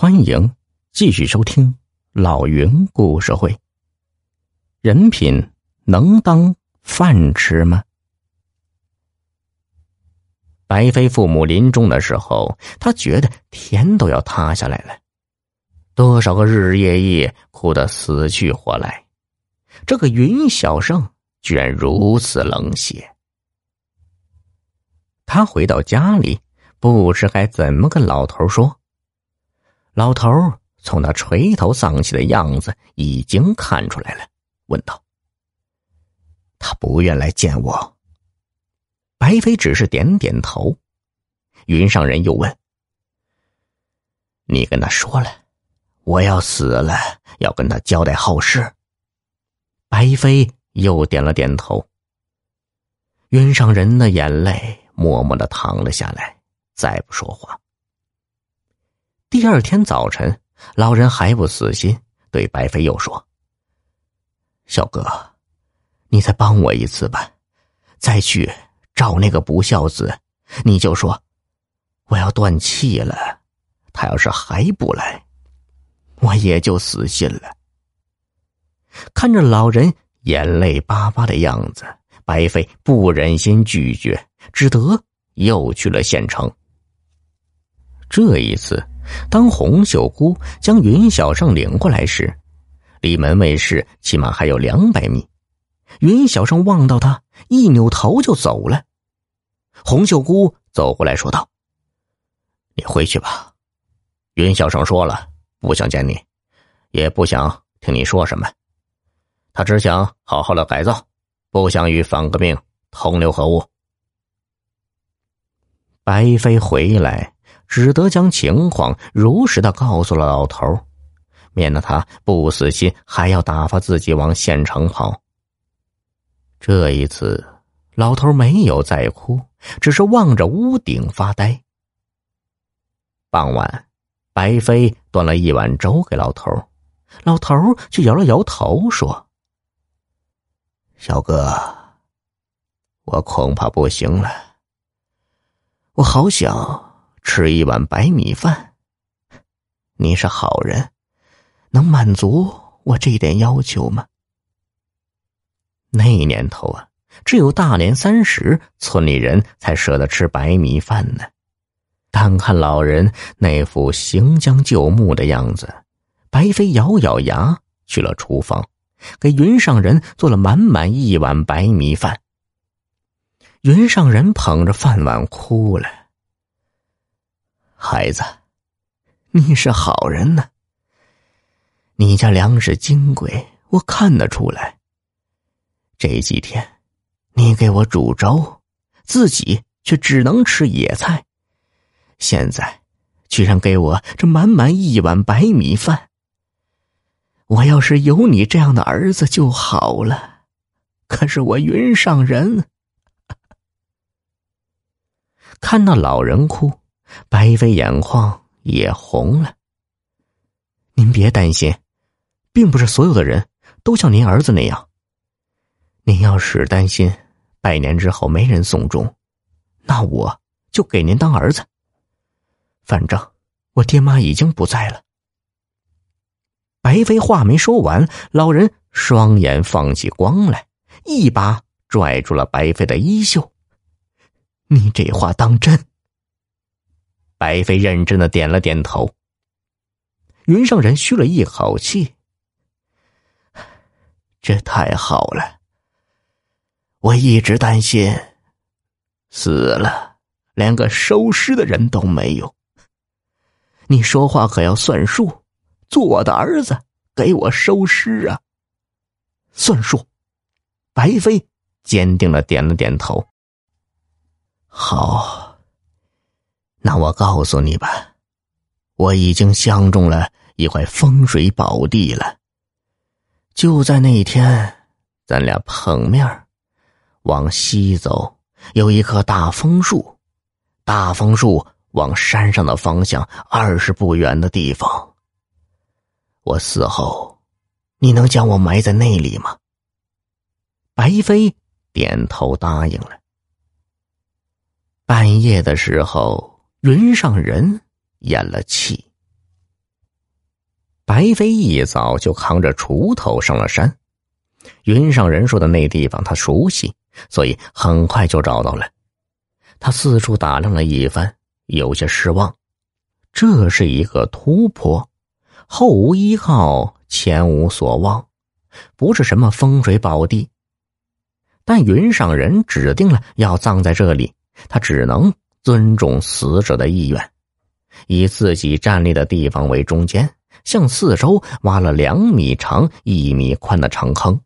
欢迎继续收听老云故事会。人品能当饭吃吗？白飞父母临终的时候，他觉得天都要塌下来了。多少个日日夜夜哭得死去活来，这个云小胜居然如此冷血。他回到家里，不知该怎么跟老头说。老头从他垂头丧气的样子已经看出来了，问道：“他不愿来见我。”白飞只是点点头。云上人又问：“你跟他说了，我要死了，要跟他交代后事。”白飞又点了点头。云上人的眼泪默默的淌了下来，再不说话。第二天早晨，老人还不死心，对白飞又说：“小哥，你再帮我一次吧，再去找那个不孝子，你就说我要断气了。他要是还不来，我也就死心了。”看着老人眼泪巴巴的样子，白飞不忍心拒绝，只得又去了县城。这一次。当洪秀姑将云小胜领过来时，离门卫室起码还有两百米。云小胜望到他，一扭头就走了。洪秀姑走过来说道：“你回去吧。”云小胜说了，不想见你，也不想听你说什么。他只想好好的改造，不想与反革命同流合污。白飞回来。只得将情况如实的告诉了老头，免得他不死心，还要打发自己往县城跑。这一次，老头没有再哭，只是望着屋顶发呆。傍晚，白飞端了一碗粥给老头，老头却摇了摇头说：“小哥，我恐怕不行了，我好想。”吃一碗白米饭，你是好人，能满足我这点要求吗？那年头啊，只有大年三十，村里人才舍得吃白米饭呢。但看老人那副行将就木的样子，白飞咬咬牙去了厨房，给云上人做了满满一碗白米饭。云上人捧着饭碗哭了。孩子，你是好人呢。你家粮食金贵，我看得出来。这几天，你给我煮粥，自己却只能吃野菜。现在，居然给我这满满一碗白米饭。我要是有你这样的儿子就好了。可是我云上人，看那老人哭。白飞眼眶也红了。您别担心，并不是所有的人都像您儿子那样。您要是担心百年之后没人送终，那我就给您当儿子。反正我爹妈已经不在了。白飞话没说完，老人双眼放起光来，一把拽住了白飞的衣袖：“你这话当真？”白飞认真的点了点头。云上人吁了一口气：“这太好了！我一直担心，死了连个收尸的人都没有。你说话可要算数，做我的儿子给我收尸啊！算数。”白飞坚定的点了点头：“好。”那我告诉你吧，我已经相中了一块风水宝地了。就在那天，咱俩碰面往西走，有一棵大枫树，大枫树往山上的方向二十步远的地方。我死后，你能将我埋在那里吗？白飞点头答应了。半夜的时候。云上人咽了气，白飞一早就扛着锄头上了山。云上人说的那地方他熟悉，所以很快就找到了。他四处打量了一番，有些失望。这是一个突坡，后无依靠，前无所望，不是什么风水宝地。但云上人指定了要葬在这里，他只能尊重死者的意愿，以自己站立的地方为中间，向四周挖了两米长、一米宽的长坑。